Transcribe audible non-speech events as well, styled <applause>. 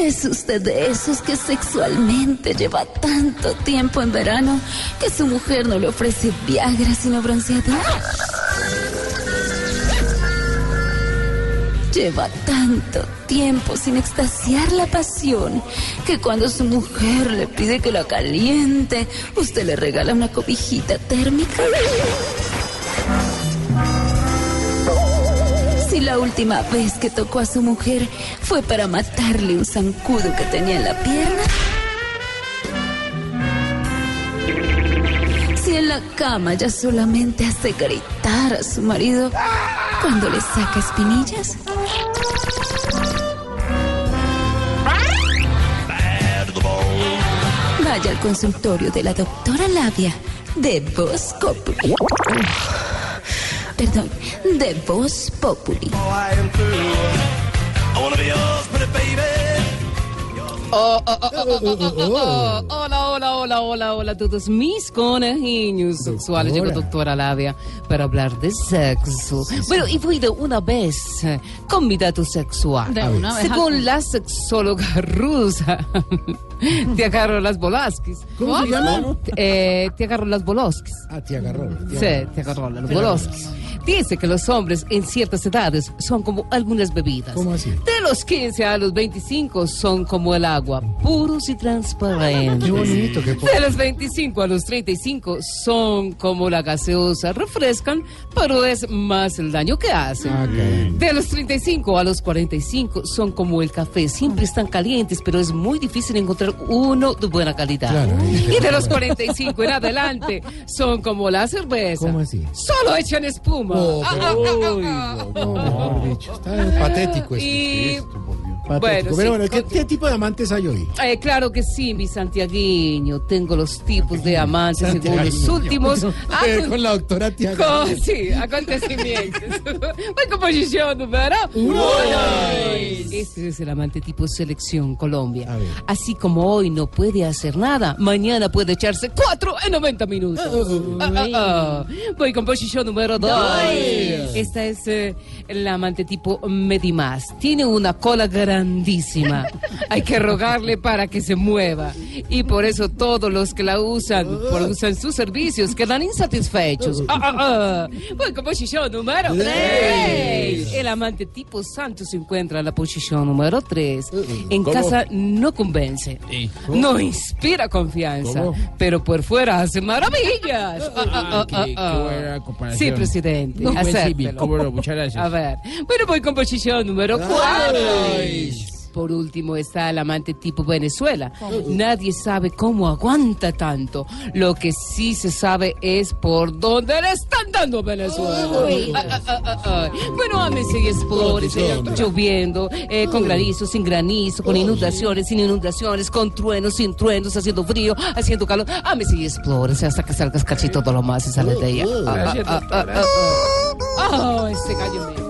¿Es usted de esos que sexualmente lleva tanto tiempo en verano que su mujer no le ofrece Viagra sino bronceador? Lleva tanto tiempo sin extasiar la pasión que cuando su mujer le pide que la caliente, usted le regala una cobijita térmica. Si la última vez que tocó a su mujer fue para matarle un zancudo que tenía en la pierna. Si en la cama ya solamente hace gritar a su marido cuando le saca espinillas. Vaya al consultorio de la doctora Labia de Voz Populi. Perdón, de Voz Populi. Oh, oh, oh, Hola, hola, hola, hola, a todos mis conejillos sexuales. Llegó doctora Labia para hablar de sexo. Bueno, y fui de una vez eh, con mi dato sexual. De una vez. Según la sexóloga rusa, <laughs> te agarro las Bolaskis. ¿Cómo se llama? Eh, te agarro las Boloskis. Ah, te agarró. Sí, te agarró las Boloskis. Dice que los hombres en ciertas edades son como algunas bebidas. ¿Cómo así? Los 15 a los 25 son como el agua, puros y transparentes. Qué bonito, qué De los 25 a los 35 son como la gaseosa, refrescan, pero es más el daño que hacen. Ah, caramba. De los 35 a los 45 son como el café, siempre están calientes, pero es muy difícil encontrar uno de buena calidad. Claro. Y de los 45 en adelante son como la cerveza. ¿Cómo así? Solo echan espuma. Oh, Ah, ah, ah, ah, ah. No, mejor dicho, está patético esto. Y Maybe Patético. bueno, Pero sí, bueno, ¿qué, qué tipo de amantes hay hoy? Eh, claro que sí, mi santiagueño. Tengo los tipos de amantes según los últimos <laughs> acon- Con la doctora Tiago. con- sí, acontecimientos. <laughs> Voy con posición número uno. Este es el amante tipo selección Colombia. Así como hoy no puede hacer nada, mañana puede echarse cuatro en 90 minutos. Voy con posición número dos. Esta es eh, el amante tipo Medimás. Tiene una cola grandísima. Hay que rogarle para que se mueva. Y por eso todos los que la usan, por usan sus servicios, quedan insatisfechos. <laughs> Ah, ah, ah. Voy con posición número tres. El amante tipo Santo se encuentra en la posición número tres. En casa no convence. No inspira confianza. ¿Cómo? Pero por fuera hace maravillas. <laughs> Ah, ah, ah, qué- qué buena comparación. Sí, presidente. No, pues sí, acéptelo. cómo no, muchas gracias. A ver. Bueno, voy con posición número Por último está el amante tipo Venezuela. Nadie sabe cómo aguanta tanto. Lo que sí se sabe es por dónde le están dando a Venezuela. Ah, ah, ah. Bueno, ámese y explórese. Lloviendo, eh, con granizo, sin granizo, con inundaciones, sin inundaciones, con truenos, sin truenos, haciendo frío, haciendo calor. Ámese y explórese hasta que salgas cachito todo lo más y sale de ella. Ah, ah, ah, ah, ah, ah. Ah, ese gallo mío.